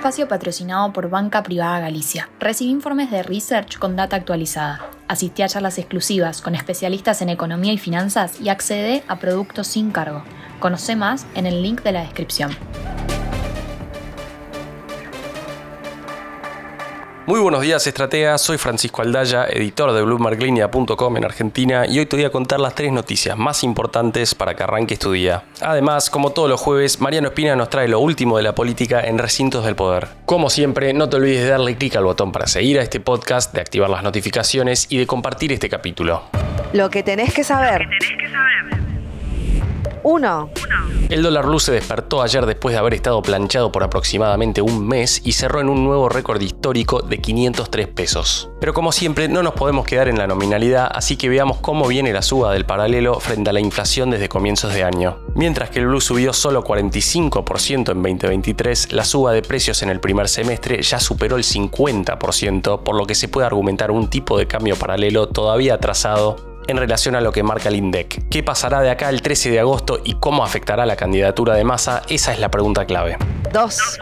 espacio patrocinado por Banca Privada Galicia. Recibe informes de research con data actualizada. Asistí a charlas exclusivas con especialistas en economía y finanzas y accede a productos sin cargo. Conoce más en el link de la descripción. Muy buenos días, estrategas. Soy Francisco Aldaya, editor de BloombergLinea.com en Argentina, y hoy te voy a contar las tres noticias más importantes para que arranques tu día. Además, como todos los jueves, Mariano Espina nos trae lo último de la política en recintos del poder. Como siempre, no te olvides de darle clic al botón para seguir a este podcast, de activar las notificaciones y de compartir este capítulo. Lo que tenés que saber. 1. El dólar blue se despertó ayer después de haber estado planchado por aproximadamente un mes y cerró en un nuevo récord histórico de 503 pesos. Pero como siempre, no nos podemos quedar en la nominalidad, así que veamos cómo viene la suba del paralelo frente a la inflación desde comienzos de año. Mientras que el blue subió solo 45% en 2023, la suba de precios en el primer semestre ya superó el 50%, por lo que se puede argumentar un tipo de cambio paralelo todavía atrasado en relación a lo que marca el INDEC. ¿Qué pasará de acá el 13 de agosto y cómo afectará la candidatura de masa? Esa es la pregunta clave. 2.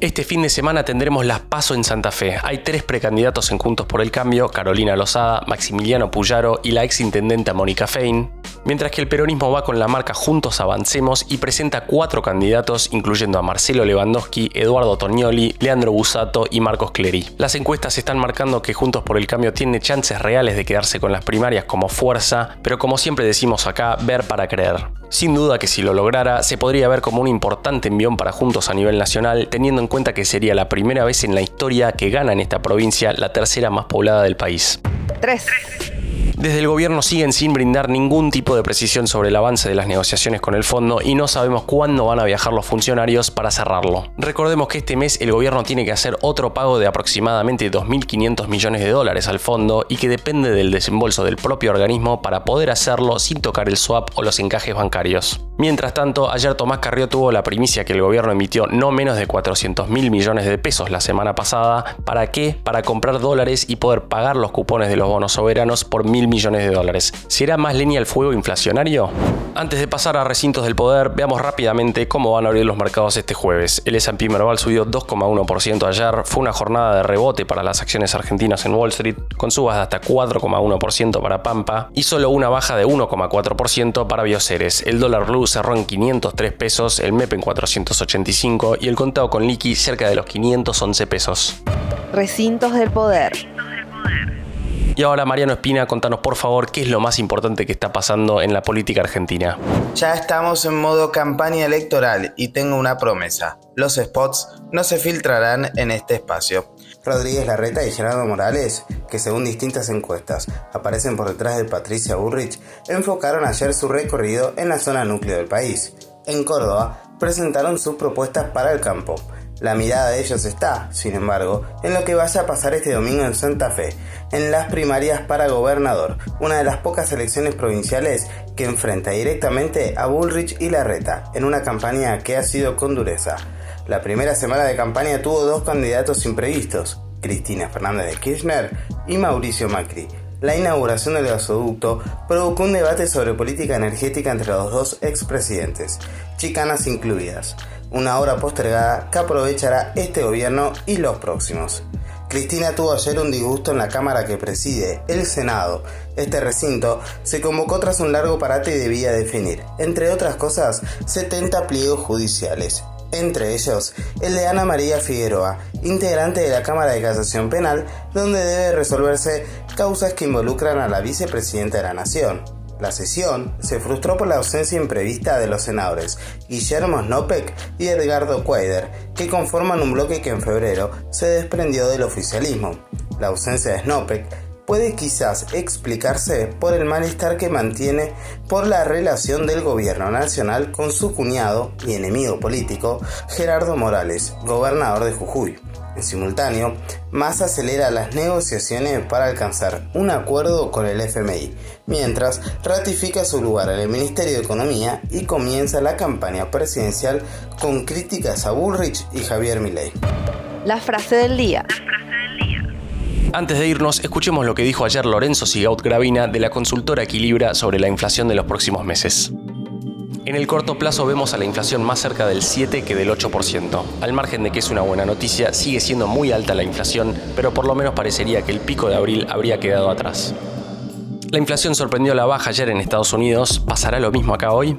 Este fin de semana tendremos las PASO en Santa Fe. Hay tres precandidatos en Juntos por el Cambio, Carolina Lozada, Maximiliano Puyaro y la exintendenta Mónica Fein. Mientras que el peronismo va con la marca Juntos Avancemos y presenta cuatro candidatos, incluyendo a Marcelo Lewandowski, Eduardo Tognoli, Leandro Busato y Marcos Clery. Las encuestas están marcando que Juntos por el Cambio tiene chances reales de quedarse con las primarias como fuerza, pero como siempre decimos acá, ver para creer. Sin duda que si lo lograra, se podría ver como un importante envión para Juntos a nivel nacional, teniendo en cuenta que sería la primera vez en la historia que gana en esta provincia la tercera más poblada del país. 3. Desde el gobierno siguen sin brindar ningún tipo de precisión sobre el avance de las negociaciones con el fondo y no sabemos cuándo van a viajar los funcionarios para cerrarlo. Recordemos que este mes el gobierno tiene que hacer otro pago de aproximadamente 2.500 millones de dólares al fondo y que depende del desembolso del propio organismo para poder hacerlo sin tocar el swap o los encajes bancarios. Mientras tanto, ayer Tomás Carrió tuvo la primicia que el gobierno emitió no menos de 400 mil millones de pesos la semana pasada. ¿Para qué? Para comprar dólares y poder pagar los cupones de los bonos soberanos por mil millones de dólares. ¿Será más leña el fuego inflacionario? Antes de pasar a recintos del poder, veamos rápidamente cómo van a abrir los mercados este jueves. El S&P Merval subió 2,1% ayer, fue una jornada de rebote para las acciones argentinas en Wall Street, con subas de hasta 4,1% para Pampa y solo una baja de 1,4% para Bioceres. El dólar blue cerró en 503 pesos, el MEP en 485 y el contado con liqui cerca de los 511 pesos. Recintos del poder. Y ahora, Mariano Espina, contanos por favor qué es lo más importante que está pasando en la política argentina. Ya estamos en modo campaña electoral y tengo una promesa. Los spots no se filtrarán en este espacio. Rodríguez Larreta y Gerardo Morales, que según distintas encuestas aparecen por detrás de Patricia Burrich, enfocaron ayer su recorrido en la zona núcleo del país. En Córdoba presentaron sus propuestas para el campo. La mirada de ellos está, sin embargo, en lo que vaya a pasar este domingo en Santa Fe, en las primarias para gobernador, una de las pocas elecciones provinciales que enfrenta directamente a Bullrich y Larreta, en una campaña que ha sido con dureza. La primera semana de campaña tuvo dos candidatos imprevistos, Cristina Fernández de Kirchner y Mauricio Macri. La inauguración del gasoducto provocó un debate sobre política energética entre los dos expresidentes, chicanas incluidas una hora postergada que aprovechará este gobierno y los próximos. Cristina tuvo ayer un disgusto en la Cámara que preside, el Senado. Este recinto se convocó tras un largo parate y debía definir, entre otras cosas, 70 pliegos judiciales, entre ellos el de Ana María Figueroa, integrante de la Cámara de Casación Penal, donde debe resolverse causas que involucran a la vicepresidenta de la Nación. La sesión se frustró por la ausencia imprevista de los senadores Guillermo Snopek y Edgardo Cuader, que conforman un bloque que en febrero se desprendió del oficialismo. La ausencia de Snopek puede quizás explicarse por el malestar que mantiene por la relación del gobierno nacional con su cuñado y enemigo político, Gerardo Morales, gobernador de Jujuy. En simultáneo, Massa acelera las negociaciones para alcanzar un acuerdo con el FMI, mientras ratifica su lugar en el Ministerio de Economía y comienza la campaña presidencial con críticas a Bullrich y Javier Milei. La frase del día. Antes de irnos, escuchemos lo que dijo ayer Lorenzo Sigaut Gravina de la consultora Equilibra sobre la inflación de los próximos meses. En el corto plazo vemos a la inflación más cerca del 7 que del 8%. Al margen de que es una buena noticia, sigue siendo muy alta la inflación, pero por lo menos parecería que el pico de abril habría quedado atrás. La inflación sorprendió a la baja ayer en Estados Unidos. ¿Pasará lo mismo acá hoy?